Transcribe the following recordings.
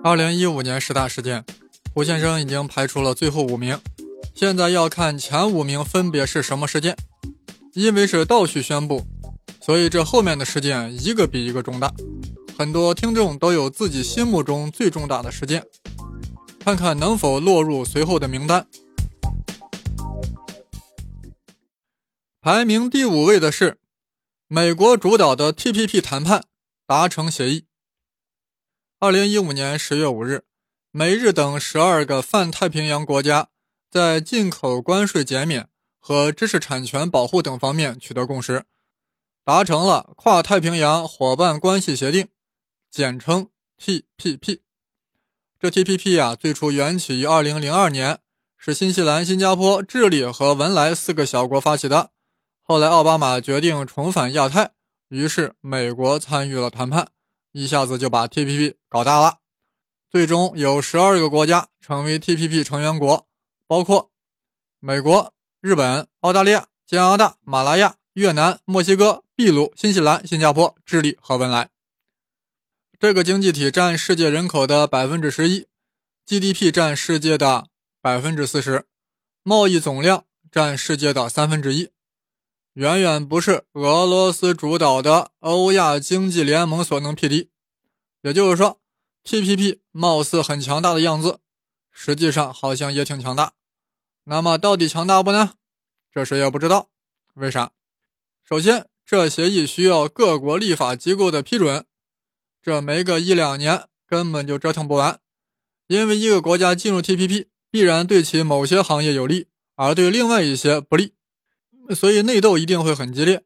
二零一五年十大事件，胡先生已经排除了最后五名，现在要看前五名分别是什么事件。因为是倒序宣布，所以这后面的事件一个比一个重大。很多听众都有自己心目中最重大的事件，看看能否落入随后的名单。排名第五位的是美国主导的 TPP 谈判达成协议。二零一五年十月五日，美日等十二个泛太平洋国家在进口关税减免和知识产权保护等方面取得共识，达成了跨太平洋伙伴关系协定，简称 TPP。这 TPP 啊，最初缘起于二零零二年，是新西兰、新加坡、智利和文莱四个小国发起的。后来奥巴马决定重返亚太，于是美国参与了谈判。一下子就把 TPP 搞大了，最终有十二个国家成为 TPP 成员国，包括美国、日本、澳大利亚、加拿大、马来亚、越南、墨西哥、秘鲁、新西兰、新加坡、智利和文莱。这个经济体占世界人口的百分之十一，GDP 占世界的百分之四十，贸易总量占世界的三分之一。远远不是俄罗斯主导的欧亚经济联盟所能匹敌。也就是说，TPP 貌似很强大的样子，实际上好像也挺强大。那么到底强大不呢？这谁也不知道。为啥？首先，这协议需要各国立法机构的批准，这没个一两年根本就折腾不完。因为一个国家进入 TPP，必然对其某些行业有利，而对另外一些不利。所以内斗一定会很激烈，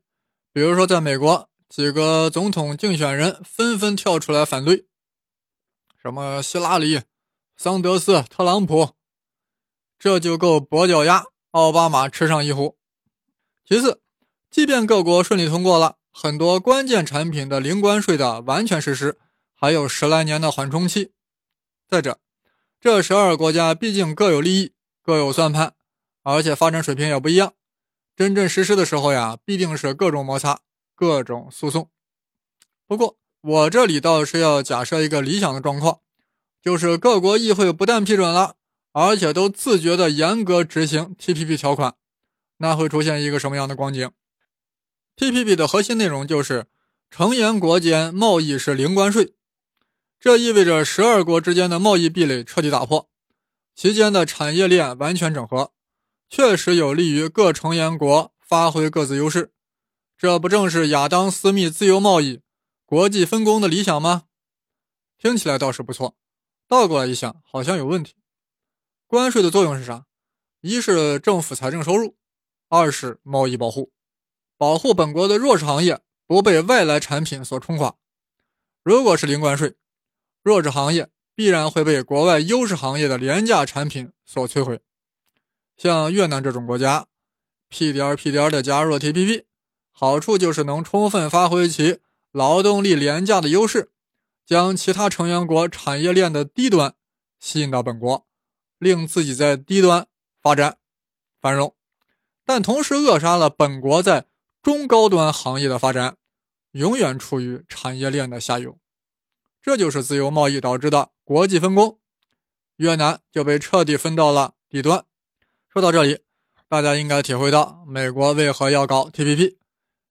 比如说在美国，几个总统竞选人纷纷跳出来反对，什么希拉里、桑德斯、特朗普，这就够跛脚鸭奥巴马吃上一壶。其次，即便各国顺利通过了，很多关键产品的零关税的完全实施，还有十来年的缓冲期。再者，这十二个国家毕竟各有利益，各有算盘，而且发展水平也不一样。真正实施的时候呀，必定是各种摩擦、各种诉讼。不过，我这里倒是要假设一个理想的状况，就是各国议会不但批准了，而且都自觉地严格执行 TPP 条款，那会出现一个什么样的光景？TPP 的核心内容就是成员国间贸易是零关税，这意味着十二国之间的贸易壁垒彻底打破，其间的产业链完全整合。确实有利于各成员国发挥各自优势，这不正是亚当·斯密自由贸易、国际分工的理想吗？听起来倒是不错，倒过来一想，好像有问题。关税的作用是啥？一是政府财政收入，二是贸易保护，保护本国的弱势行业不被外来产品所冲垮。如果是零关税，弱势行业必然会被国外优势行业的廉价产品所摧毁。像越南这种国家，屁颠儿屁颠儿的加入了 TPP，好处就是能充分发挥其劳动力廉价的优势，将其他成员国产业链的低端吸引到本国，令自己在低端发展繁荣，但同时扼杀了本国在中高端行业的发展，永远处于产业链的下游。这就是自由贸易导致的国际分工，越南就被彻底分到了底端。说到这里，大家应该体会到美国为何要搞 TPP。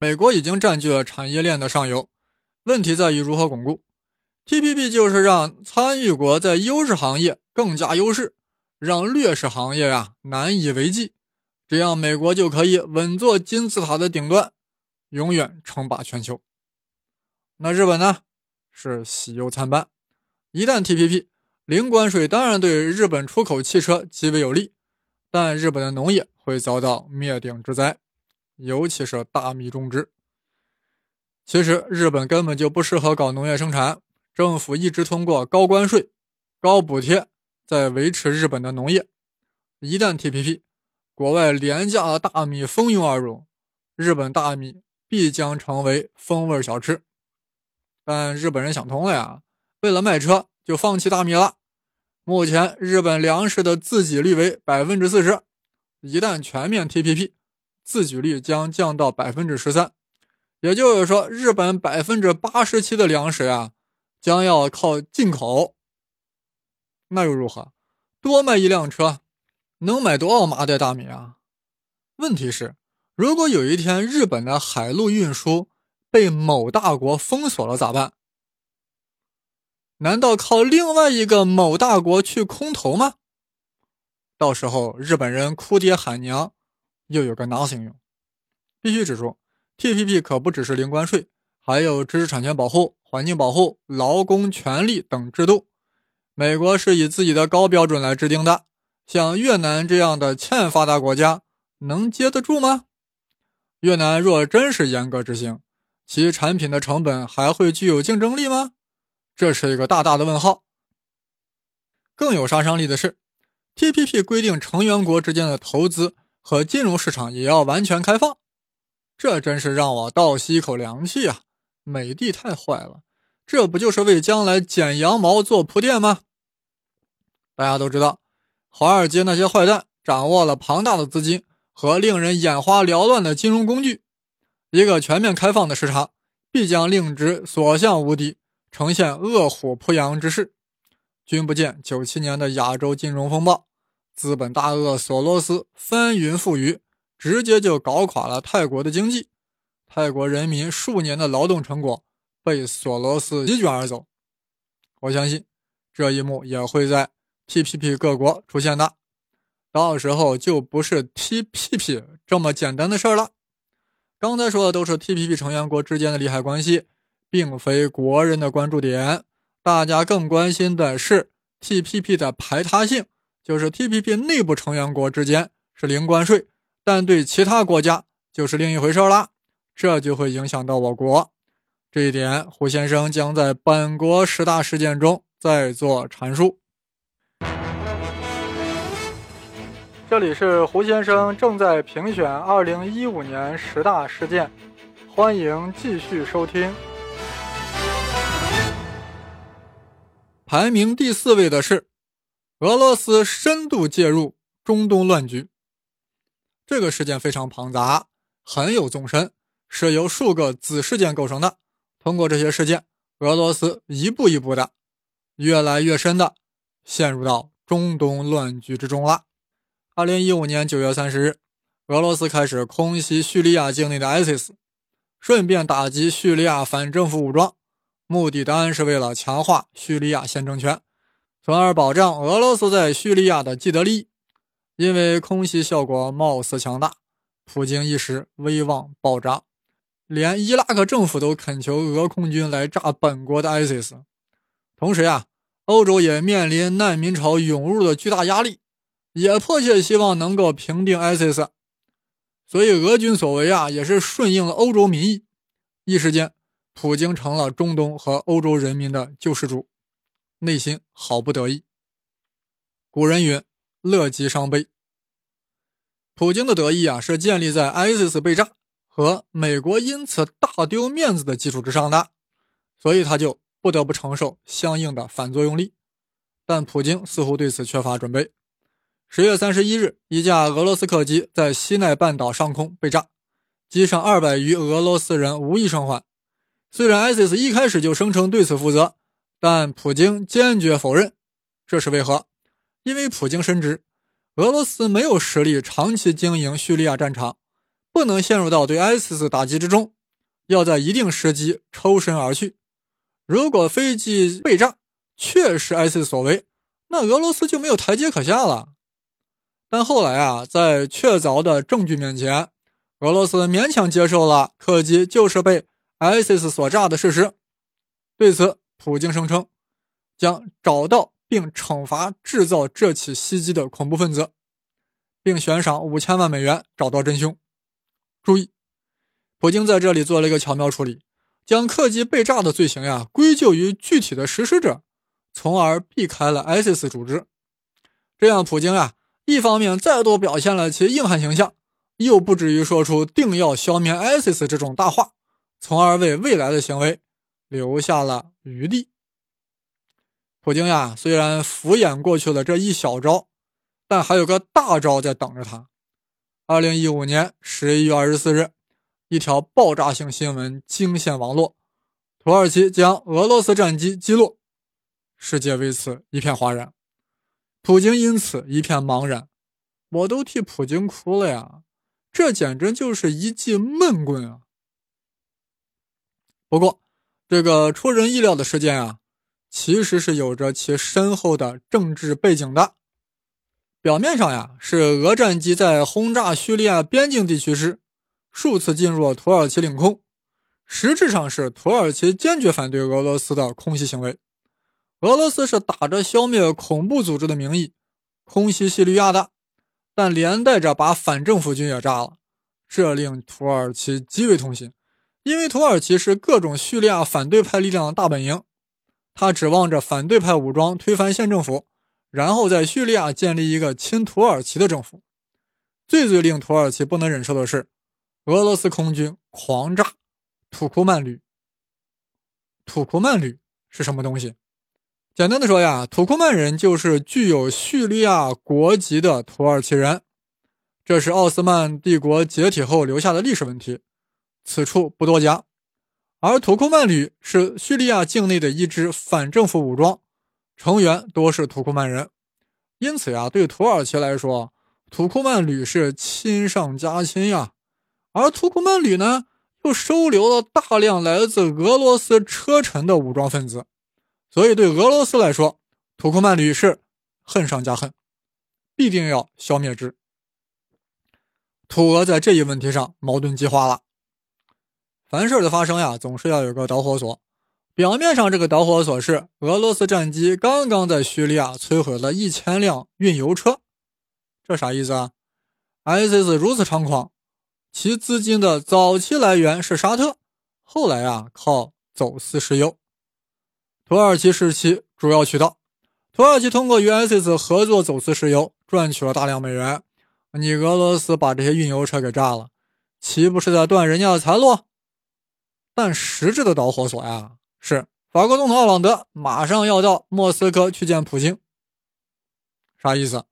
美国已经占据了产业链的上游，问题在于如何巩固。TPP 就是让参与国在优势行业更加优势，让劣势行业呀难以为继，这样美国就可以稳坐金字塔的顶端，永远称霸全球。那日本呢？是喜忧参半。一旦 TPP 零关税，当然对日本出口汽车极为有利。但日本的农业会遭到灭顶之灾，尤其是大米种植。其实日本根本就不适合搞农业生产，政府一直通过高关税、高补贴在维持日本的农业。一旦 TPP，国外廉价的大米蜂拥而入，日本大米必将成为风味小吃。但日本人想通了呀，为了卖车就放弃大米了。目前，日本粮食的自给率为百分之四十，一旦全面 TPP，自给率将降到百分之十三。也就是说，日本百分之八十七的粮食啊，将要靠进口。那又如何？多卖一辆车，能买多少麻袋大米啊？问题是，如果有一天日本的海陆运输被某大国封锁了咋办？难道靠另外一个某大国去空投吗？到时候日本人哭爹喊娘，又有个哪行用。必须指出，TPP 可不只是零关税，还有知识产权保护、环境保护、劳工权利等制度。美国是以自己的高标准来制定的，像越南这样的欠发达国家能接得住吗？越南若真是严格执行，其产品的成本还会具有竞争力吗？这是一个大大的问号。更有杀伤力的是，TPP 规定成员国之间的投资和金融市场也要完全开放。这真是让我倒吸一口凉气啊！美帝太坏了，这不就是为将来剪羊毛做铺垫吗？大家都知道，华尔街那些坏蛋掌握了庞大的资金和令人眼花缭乱的金融工具，一个全面开放的市场必将令之所向无敌，呈现饿虎扑羊之势。君不见九七年的亚洲金融风暴，资本大鳄索罗斯翻云覆雨。直接就搞垮了泰国的经济，泰国人民数年的劳动成果被索罗斯席卷而走。我相信这一幕也会在 TPP 各国出现的，到时候就不是 TPP 这么简单的事儿了。刚才说的都是 TPP 成员国之间的利害关系，并非国人的关注点。大家更关心的是 TPP 的排他性，就是 TPP 内部成员国之间是零关税。但对其他国家就是另一回事了，这就会影响到我国。这一点，胡先生将在本国十大事件中再做阐述。这里是胡先生正在评选二零一五年十大事件，欢迎继续收听。排名第四位的是俄罗斯深度介入中东乱局。这个事件非常庞杂，很有纵深，是由数个子事件构成的。通过这些事件，俄罗斯一步一步的、越来越深的陷入到中东乱局之中了。二零一五年九月三十日，俄罗斯开始空袭叙利亚境内的 ISIS，顺便打击叙利亚反政府武装，目的当然是为了强化叙利亚现政权，从而保障俄罗斯在叙利亚的既得利益。因为空袭效果貌似强大，普京一时威望暴涨，连伊拉克政府都恳求俄空军来炸本国的 ISIS。同时呀，欧洲也面临难民潮涌入的巨大压力，也迫切希望能够平定 ISIS。所以俄军所为啊，也是顺应了欧洲民意。一时间，普京成了中东和欧洲人民的救世主，内心好不得意。古人云。乐极伤悲。普京的得意啊，是建立在 ISIS 被炸和美国因此大丢面子的基础之上的，所以他就不得不承受相应的反作用力。但普京似乎对此缺乏准备。十月三十一日，一架俄罗斯客机在西奈半岛上空被炸，机上二百余俄罗斯人无一生还。虽然 ISIS 一开始就声称对此负责，但普京坚决否认。这是为何？因为普京深知，俄罗斯没有实力长期经营叙利亚战场，不能陷入到对 ISIS 打击之中，要在一定时机抽身而去。如果飞机被炸确是 ISIS 所为，那俄罗斯就没有台阶可下了。但后来啊，在确凿的证据面前，俄罗斯勉强接受了客机就是被 ISIS 所炸的事实。对此，普京声称将找到。并惩罚制造这起袭击的恐怖分子，并悬赏五千万美元找到真凶。注意，普京在这里做了一个巧妙处理，将客机被炸的罪行呀归咎于具体的实施者，从而避开了 ISIS 组织。这样，普京啊一方面再度表现了其硬汉形象，又不至于说出定要消灭 ISIS 这种大话，从而为未来的行为留下了余地。普京呀，虽然敷衍过去了这一小招，但还有个大招在等着他。二零一五年十一月二十四日，一条爆炸性新闻惊现网络：土耳其将俄罗斯战机击落，世界为此一片哗然。普京因此一片茫然。我都替普京哭了呀，这简直就是一记闷棍啊！不过，这个出人意料的事件啊，其实是有着其深厚的政治背景的。表面上呀，是俄战机在轰炸叙利亚边境地区时，数次进入了土耳其领空；实质上是土耳其坚决反对俄罗斯的空袭行为。俄罗斯是打着消灭恐怖组织的名义空袭叙利亚的。但连带着把反政府军也炸了，这令土耳其极为痛心，因为土耳其是各种叙利亚反对派力量的大本营，他指望着反对派武装推翻县政府，然后在叙利亚建立一个亲土耳其的政府。最最令土耳其不能忍受的是，俄罗斯空军狂炸土库曼旅。土库曼旅是什么东西？简单的说呀，土库曼人就是具有叙利亚国籍的土耳其人，这是奥斯曼帝国解体后留下的历史问题，此处不多加。而土库曼旅是叙利亚境内的一支反政府武装，成员多是土库曼人，因此呀，对土耳其来说，土库曼旅是亲上加亲呀。而土库曼旅呢，又收留了大量来自俄罗斯车臣的武装分子。所以，对俄罗斯来说，土库曼旅是恨上加恨，必定要消灭之。土俄在这一问题上矛盾激化了。凡事的发生呀，总是要有个导火索。表面上，这个导火索是俄罗斯战机刚刚在叙利亚摧毁了一千辆运油车，这啥意思啊？ISIS 如此猖狂，其资金的早期来源是沙特，后来啊靠走私石油。土耳其是其主要渠道，土耳其通过与 ISIS 合作走私石油，赚取了大量美元。你俄罗斯把这些运油车给炸了，岂不是在断人家的财路？但实质的导火索呀，是法国总统奥朗德马上要到莫斯科去见普京。啥意思？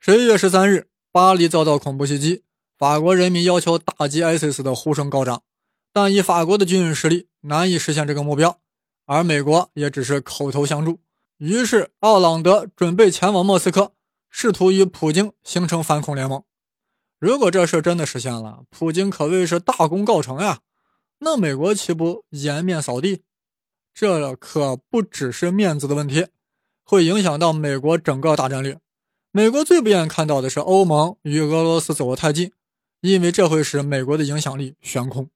十一月十三日，巴黎遭到恐怖袭击，法国人民要求打击 ISIS 的呼声高涨，但以法国的军事实力，难以实现这个目标。而美国也只是口头相助，于是奥朗德准备前往莫斯科，试图与普京形成反恐联盟。如果这事真的实现了，普京可谓是大功告成呀！那美国岂不颜面扫地？这可不只是面子的问题，会影响到美国整个大战略。美国最不愿看到的是欧盟与俄罗斯走得太近，因为这会使美国的影响力悬空。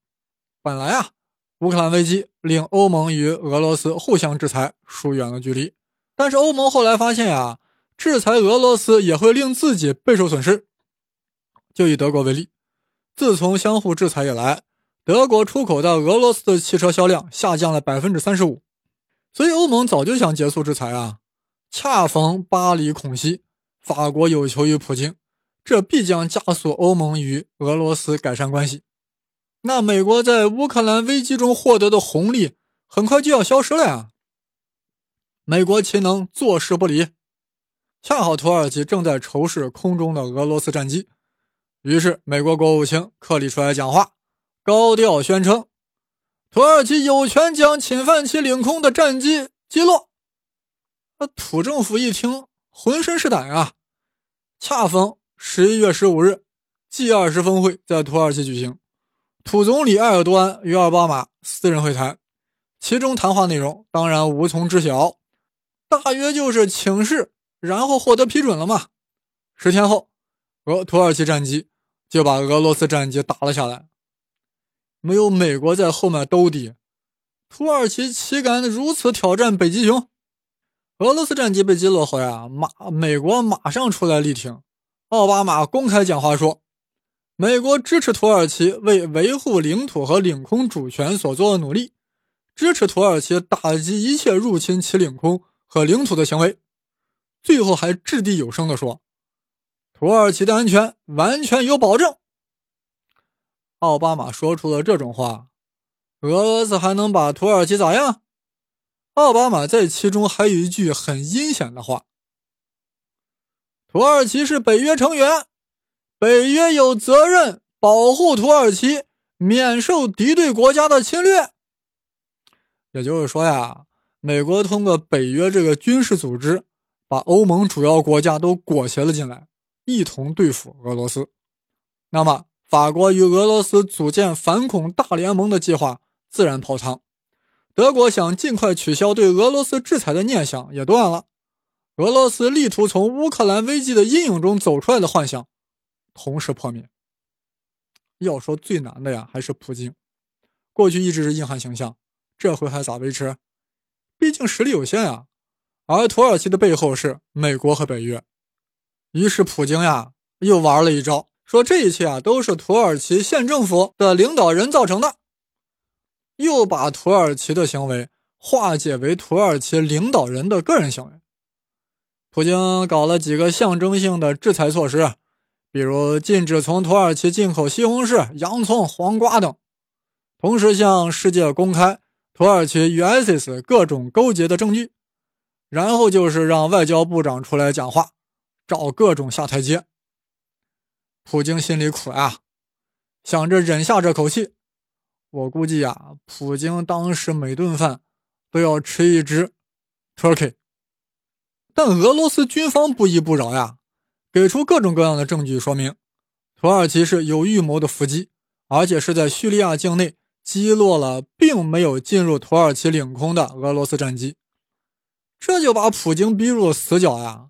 本来啊。乌克兰危机令欧盟与俄罗斯互相制裁疏远了距离，但是欧盟后来发现呀，制裁俄罗斯也会令自己备受损失。就以德国为例，自从相互制裁以来，德国出口到俄罗斯的汽车销量下降了百分之三十五。所以欧盟早就想结束制裁啊，恰逢巴黎恐袭，法国有求于普京，这必将加速欧盟与俄罗斯改善关系。那美国在乌克兰危机中获得的红利很快就要消失了呀！美国岂能坐视不理？恰好土耳其正在仇视空中的俄罗斯战机，于是美国国务卿克里出来讲话，高调宣称土耳其有权将侵犯其领空的战机击落。那土政府一听，浑身是胆啊！恰逢十一月十五日，G 二十峰会在土耳其举行。土总理埃尔多安与奥巴马私人会谈，其中谈话内容当然无从知晓，大约就是请示，然后获得批准了嘛。十天后，俄土耳其战机就把俄罗斯战机打了下来，没有美国在后面兜底，土耳其岂敢如此挑战北极熊？俄罗斯战机被击落后呀，马美国马上出来力挺，奥巴马公开讲话说。美国支持土耳其为维护领土和领空主权所做的努力，支持土耳其打击一切入侵其领空和领土的行为。最后还掷地有声地说：“土耳其的安全完全有保证。”奥巴马说出了这种话，俄罗斯还能把土耳其咋样？奥巴马在其中还有一句很阴险的话：“土耳其是北约成员。”北约有责任保护土耳其免受敌对国家的侵略。也就是说呀，美国通过北约这个军事组织，把欧盟主要国家都裹挟了进来，一同对付俄罗斯。那么，法国与俄罗斯组建反恐大联盟的计划自然泡汤。德国想尽快取消对俄罗斯制裁的念想也断了。俄罗斯力图从乌克兰危机的阴影中走出来的幻想，同时破灭。要说最难的呀，还是普京。过去一直是硬汉形象，这回还咋维持？毕竟实力有限呀。而土耳其的背后是美国和北约，于是普京呀又玩了一招，说这一切啊都是土耳其县政府的领导人造成的，又把土耳其的行为化解为土耳其领导人的个人行为。普京搞了几个象征性的制裁措施，比如禁止从土耳其进口西红柿、洋葱、黄瓜等，同时向世界公开土耳其与 ISIS 各种勾结的证据。然后就是让外交部长出来讲话，找各种下台阶。普京心里苦呀，想着忍下这口气。我估计呀，普京当时每顿饭都要吃一只 turkey。但俄罗斯军方不依不饶呀，给出各种各样的证据，说明土耳其是有预谋的伏击，而且是在叙利亚境内击落了并没有进入土耳其领空的俄罗斯战机。这就把普京逼入死角呀！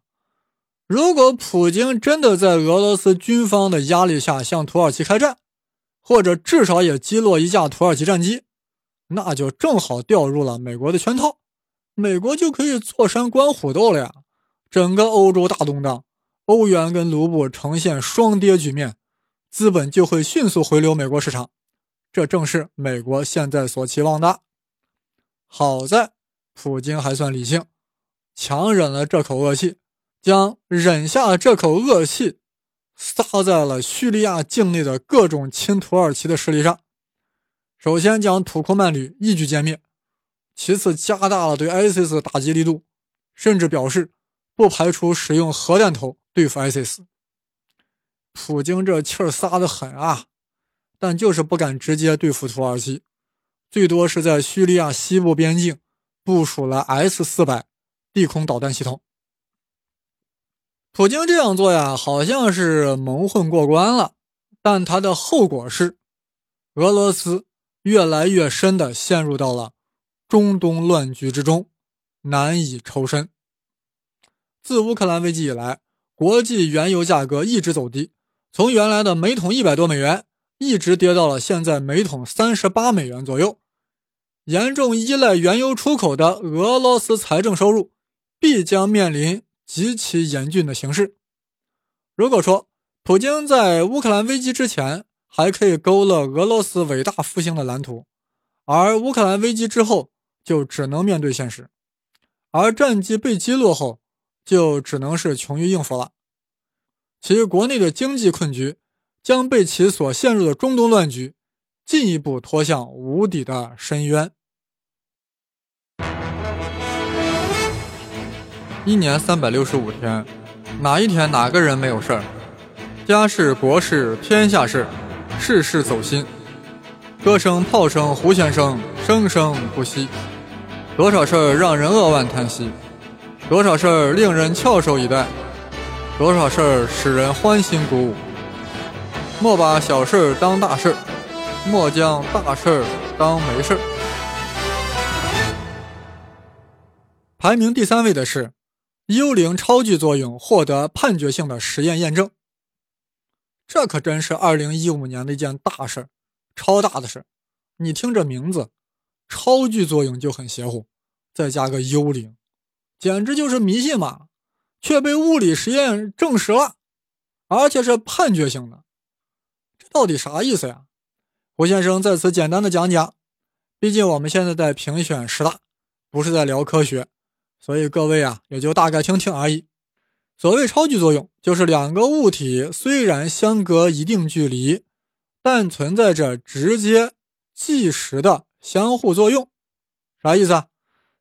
如果普京真的在俄罗斯军方的压力下向土耳其开战，或者至少也击落一架土耳其战机，那就正好掉入了美国的圈套，美国就可以坐山观虎斗了呀！整个欧洲大动荡，欧元跟卢布呈现双跌局面，资本就会迅速回流美国市场，这正是美国现在所期望的。好在普京还算理性。强忍了这口恶气，将忍下这口恶气撒在了叙利亚境内的各种亲土耳其的势力上。首先将土库曼旅一举歼灭，其次加大了对 ISIS 的打击力度，甚至表示不排除使用核弹头对付 ISIS。普京这气儿撒的狠啊，但就是不敢直接对付土耳其，最多是在叙利亚西部边境部署了 S 四百。地空导弹系统，普京这样做呀，好像是蒙混过关了，但他的后果是，俄罗斯越来越深的陷入到了中东乱局之中，难以抽身。自乌克兰危机以来，国际原油价格一直走低，从原来的每桶一百多美元，一直跌到了现在每桶三十八美元左右。严重依赖原油出口的俄罗斯财政收入。必将面临极其严峻的形势。如果说普京在乌克兰危机之前还可以勾勒俄罗斯伟大复兴的蓝图，而乌克兰危机之后就只能面对现实，而战机被击落后就只能是穷于应付了。其国内的经济困局将被其所陷入的中东乱局进一步拖向无底的深渊。一年三百六十五天，哪一天哪个人没有事儿？家事国事天下事，事事走心。歌声炮声胡先生，生生不息。多少事儿让人扼腕叹息，多少事儿令人翘首以待，多少事儿使人欢欣鼓舞。莫把小事儿当大事儿，莫将大事儿当没事儿。排名第三位的是。幽灵超距作用获得判决性的实验验证，这可真是二零一五年的一件大事儿超大的事儿你听这名字，超距作用就很邪乎，再加个幽灵，简直就是迷信嘛！却被物理实验证实了，而且是判决性的，这到底啥意思呀？胡先生在此简单的讲讲，毕竟我们现在在评选十大，不是在聊科学。所以各位啊，也就大概听听而已。所谓超距作用，就是两个物体虽然相隔一定距离，但存在着直接即时的相互作用。啥意思啊？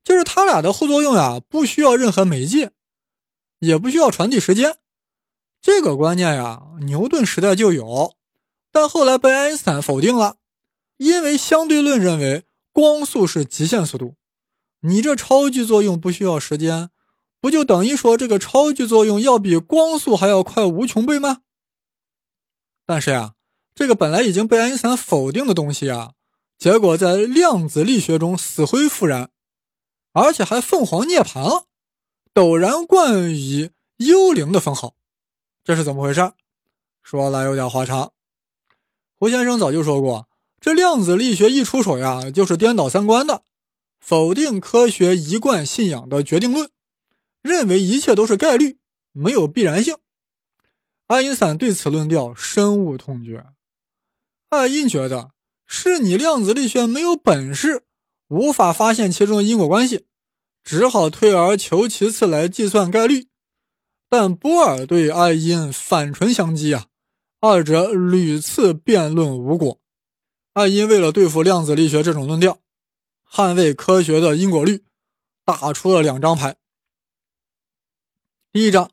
就是它俩的互作用呀，不需要任何媒介，也不需要传递时间。这个观念呀，牛顿时代就有，但后来被爱因斯坦否定了，因为相对论认为光速是极限速度。你这超距作用不需要时间，不就等于说这个超距作用要比光速还要快无穷倍吗？但是呀，这个本来已经被爱因斯坦否定的东西啊，结果在量子力学中死灰复燃，而且还凤凰涅槃了，陡然冠以幽灵的封号，这是怎么回事？说来有点话长。胡先生早就说过，这量子力学一出手呀，就是颠倒三观的，否定科学一贯信仰的决定论，认为一切都是概率，没有必然性。爱因斯坦对此论调深恶痛绝。爱因觉得是你量子力学没有本事，无法发现其中的因果关系，只好退而求其次来计算概率。但波尔对爱因反唇相讥啊。二者屡次辩论无果，爱因为了对付量子力学这种论调，捍卫科学的因果律，打出了两张牌。第一张，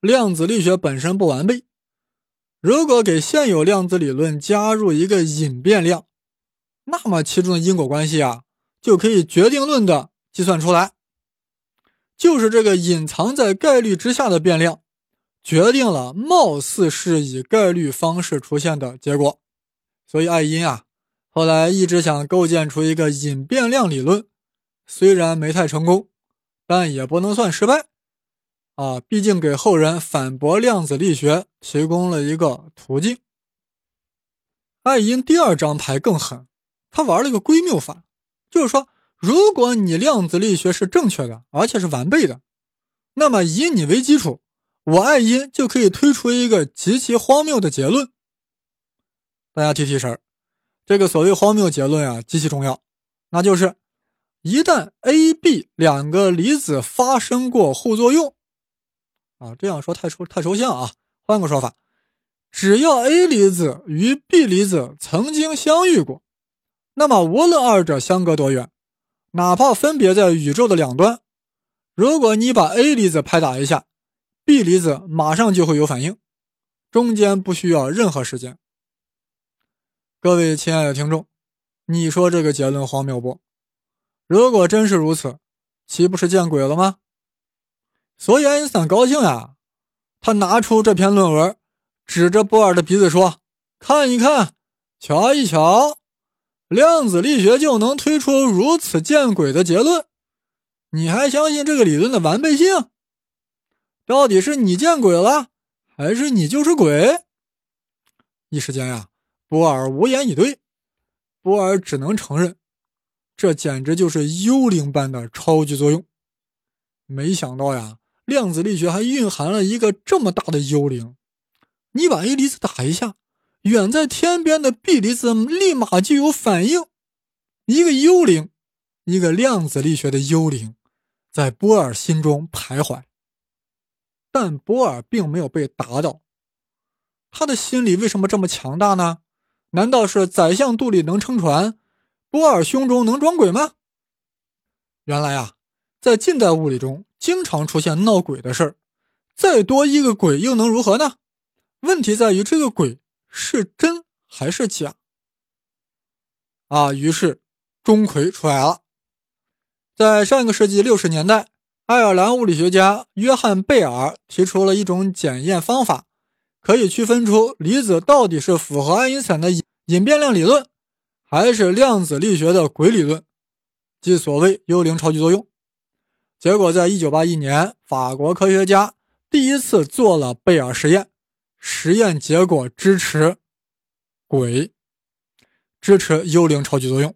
量子力学本身不完备，如果给现有量子理论加入一个隐变量，那么其中的因果关系啊，就可以决定论的计算出来，就是这个隐藏在概率之下的变量。决定了貌似是以概率方式出现的结果，所以爱因啊，后来一直想构建出一个隐变量理论，虽然没太成功，但也不能算失败啊，毕竟给后人反驳量子力学提供了一个途径。爱因第二张牌更狠，他玩了个归谬法，就是说，如果你量子力学是正确的，而且是完备的，那么以你为基础。我爱因就可以推出一个极其荒谬的结论。大家提提神这个所谓荒谬结论啊，极其重要。那就是一旦 A、B 两个离子发生过互作用，啊，这样说太抽太抽象啊。换个说法，只要 A 离子与 B 离子曾经相遇过，那么无论二者相隔多远，哪怕分别在宇宙的两端，如果你把 A 离子拍打一下。B 离子马上就会有反应，中间不需要任何时间。各位亲爱的听众，你说这个结论荒谬不？如果真是如此，岂不是见鬼了吗？所以爱因斯坦高兴呀，他拿出这篇论文，指着波尔的鼻子说：“看一看，瞧一瞧，量子力学就能推出如此见鬼的结论，你还相信这个理论的完备性？”到底是你见鬼了，还是你就是鬼？一时间呀，波尔无言以对。波尔只能承认，这简直就是幽灵般的超级作用。没想到呀，量子力学还蕴含了一个这么大的幽灵。你把 A 离子打一下，远在天边的 B 离子立马就有反应。一个幽灵，一个量子力学的幽灵，在波尔心中徘徊。但波尔并没有被打倒，他的心理为什么这么强大呢？难道是宰相肚里能撑船，波尔胸中能装鬼吗？原来啊，在近代物理中经常出现闹鬼的事儿，再多一个鬼又能如何呢？问题在于这个鬼是真还是假啊？于是钟馗出来了，在上个世纪六十年代。爱尔兰物理学家约翰·贝尔提出了一种检验方法，可以区分出离子到底是符合爱因斯坦的隐变量理论，还是量子力学的鬼理论，即所谓幽灵超距作用。结果，在1981年，法国科学家第一次做了贝尔实验，实验结果支持鬼，支持幽灵超距作用。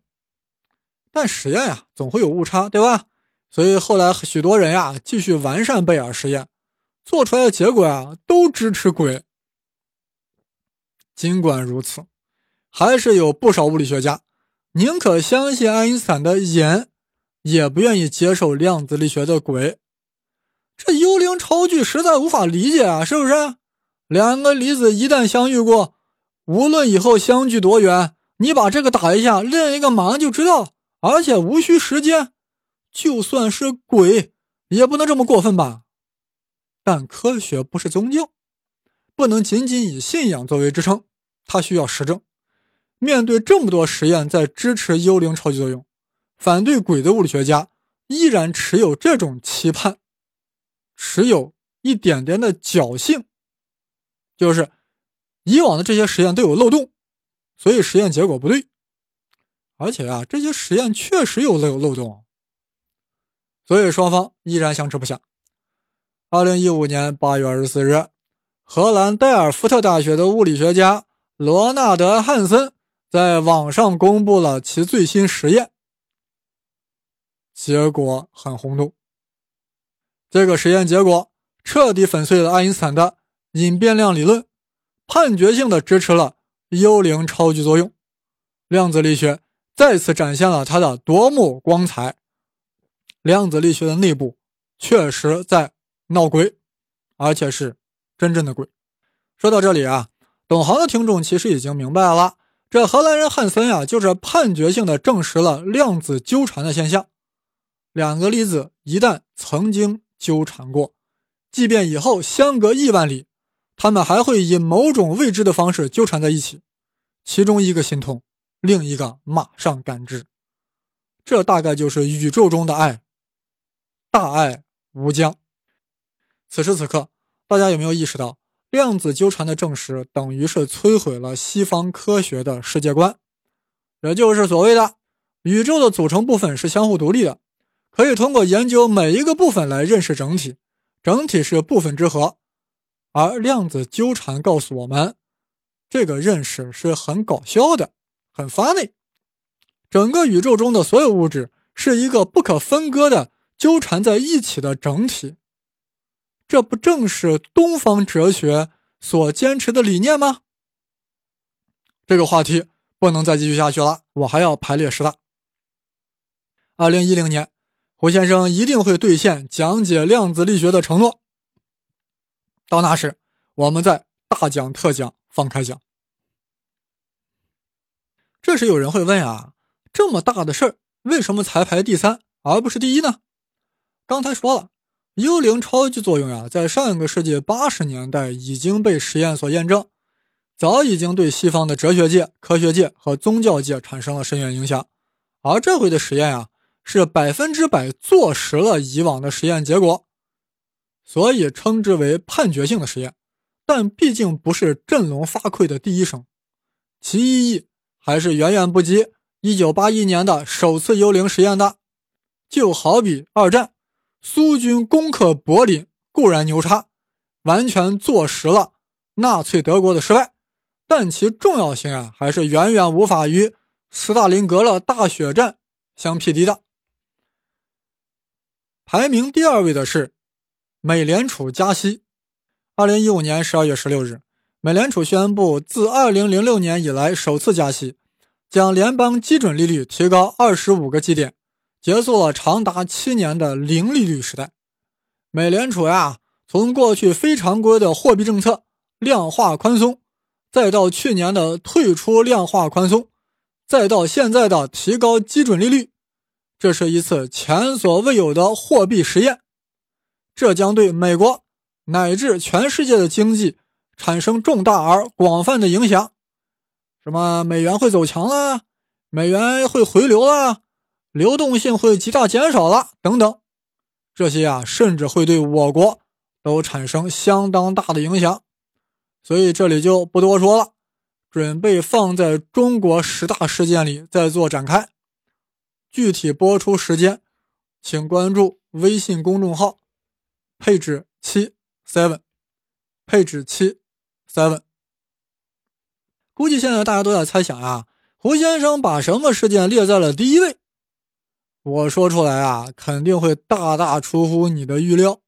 但实验呀，总会有误差，对吧？所以后来许多人呀继续完善贝尔实验，做出来的结果啊都支持鬼。尽管如此，还是有不少物理学家宁可相信爱因斯坦的隐，也不愿意接受量子力学的鬼。这幽灵超距实在无法理解啊，是不是？两个离子一旦相遇过，无论以后相距多远，你把这个打一下，另一个马上就知道，而且无需时间。就算是鬼，也不能这么过分吧？但科学不是宗教，不能仅仅以信仰作为支撑，它需要实证。面对这么多实验在支持幽灵超级作用，反对鬼的物理学家依然持有这种期盼。持有一点点的侥幸，就是以往的这些实验都有漏洞，所以实验结果不对。而且啊，这些实验确实有漏漏洞，所以双方依然相持不下。二零一五年八月二十四日，荷兰戴尔夫特大学的物理学家罗纳德·汉森在网上公布了其最新实验，结果很轰动。这个实验结果彻底粉碎了爱因斯坦的隐变量理论，判决性的支持了幽灵超距作用，量子力学。再次展现了它的夺目光彩。量子力学的内部确实在闹鬼，而且是真正的鬼。说到这里啊，懂行的听众其实已经明白了，这荷兰人汉森呀，就是判决性的证实了量子纠缠的现象。两个粒子一旦曾经纠缠过，即便以后相隔亿万里，他们还会以某种未知的方式纠缠在一起，其中一个心痛。另一个马上感知，这大概就是宇宙中的爱，大爱无疆。此时此刻，大家有没有意识到，量子纠缠的证实等于是摧毁了西方科学的世界观？也就是所谓的宇宙的组成部分是相互独立的，可以通过研究每一个部分来认识整体，整体是部分之和。而量子纠缠告诉我们，这个认识是很搞笑的。很发内，整个宇宙中的所有物质是一个不可分割的纠缠在一起的整体，这不正是东方哲学所坚持的理念吗？这个话题不能再继续下去了，我还要排列十大。二零一零年，胡先生一定会兑现讲解量子力学的承诺，到那时，我们再大讲特讲，放开讲。这时有人会问啊，这么大的事儿，为什么才排第三而不是第一呢？刚才说了，幽灵超距作用呀，在上一个世纪八十年代已经被实验所验证，早已经对西方的哲学界、科学界和宗教界产生了深远影响。而这回的实验呀，是百分之百坐实了以往的实验结果，所以称之为判决性的实验。但毕竟不是振聋发聩的第一声，其意义。还是远远不及1981年的首次幽灵实验的。就好比二战，苏军攻克柏林固然牛叉，完全坐实了纳粹德国的失败，但其重要性啊，还是远远无法与斯大林格勒大血战相匹敌的。排名第二位的是美联储加息。2015年12月16日。美联储宣布，自2006年以来首次加息，将联邦基准利率提高25个基点，结束了长达七年的零利率时代。美联储呀，从过去非常规的货币政策量化宽松，再到去年的退出量化宽松，再到现在的提高基准利率，这是一次前所未有的货币实验。这将对美国乃至全世界的经济。产生重大而广泛的影响，什么美元会走强了，美元会回流了，流动性会极大减少了等等，这些啊，甚至会对我国都产生相当大的影响，所以这里就不多说了，准备放在中国十大事件里再做展开。具体播出时间，请关注微信公众号“配置七 seven”，配置七。seven，估计现在大家都在猜想啊，胡先生把什么事件列在了第一位？我说出来啊，肯定会大大出乎你的预料。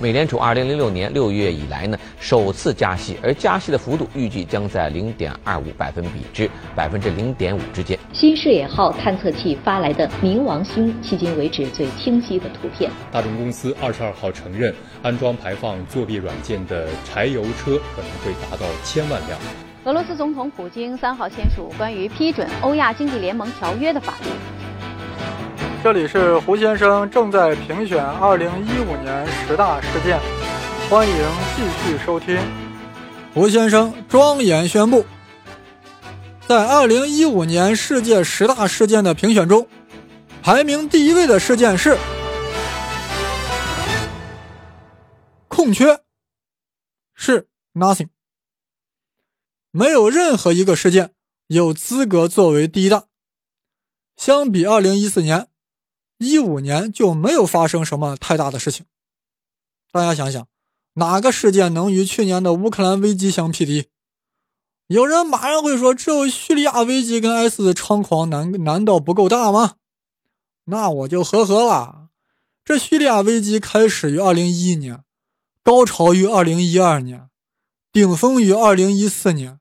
美联储二零零六年六月以来呢，首次加息，而加息的幅度预计将在零点二五百分比至百分之零点五之间。新视野号探测器发来的冥王星迄今为止最清晰的图片。大众公司二十二号承认，安装排放作弊软件的柴油车可能会达到千万辆。俄罗斯总统普京三号签署关于批准欧亚经济联盟条约的法律。这里是胡先生正在评选二零一五年十大事件欢迎继续收听。胡先生庄严宣布在二零一五年世界十大事件的评选中排名第一位的事件是空缺是 nothing 没有任何一个事件有资格作为第一大。相比二零一四年，一五年就没有发生什么太大的事情。大家想想，哪个事件能与去年的乌克兰危机相匹敌？有人马上会说，只有叙利亚危机跟 S 的猖狂，难难道不够大吗？那我就呵呵了。这叙利亚危机开始于二零一一年，高潮于二零一二年，顶峰于二零一四年，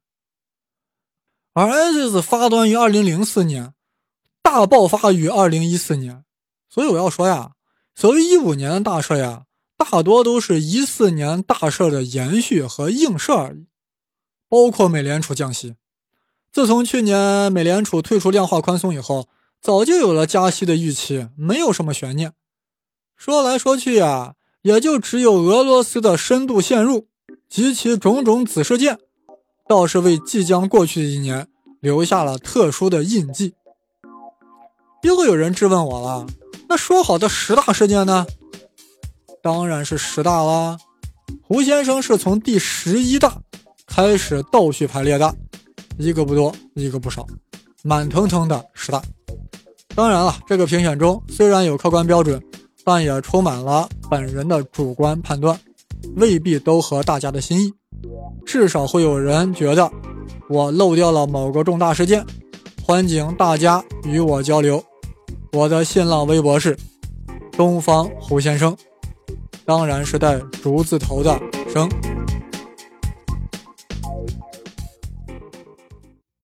而 ISIS 发端于二零零四年，大爆发于二零一四年。所以我要说呀，所谓一五年的大事呀，大多都是一四年大事的延续和映射而已。包括美联储降息，自从去年美联储退出量化宽松以后，早就有了加息的预期，没有什么悬念。说来说去呀，也就只有俄罗斯的深度陷入及其种种子事件，倒是为即将过去的一年留下了特殊的印记。又有人质问我了，那说好的十大事件呢？当然是十大啦。胡先生是从第十一大开始倒序排列的，一个不多，一个不少，满腾腾的十大。当然了，这个评选中虽然有客观标准。但也充满了本人的主观判断，未必都合大家的心意。至少会有人觉得我漏掉了某个重大事件，欢迎大家与我交流。我的新浪微博是东方胡先生，当然是带竹字头的生。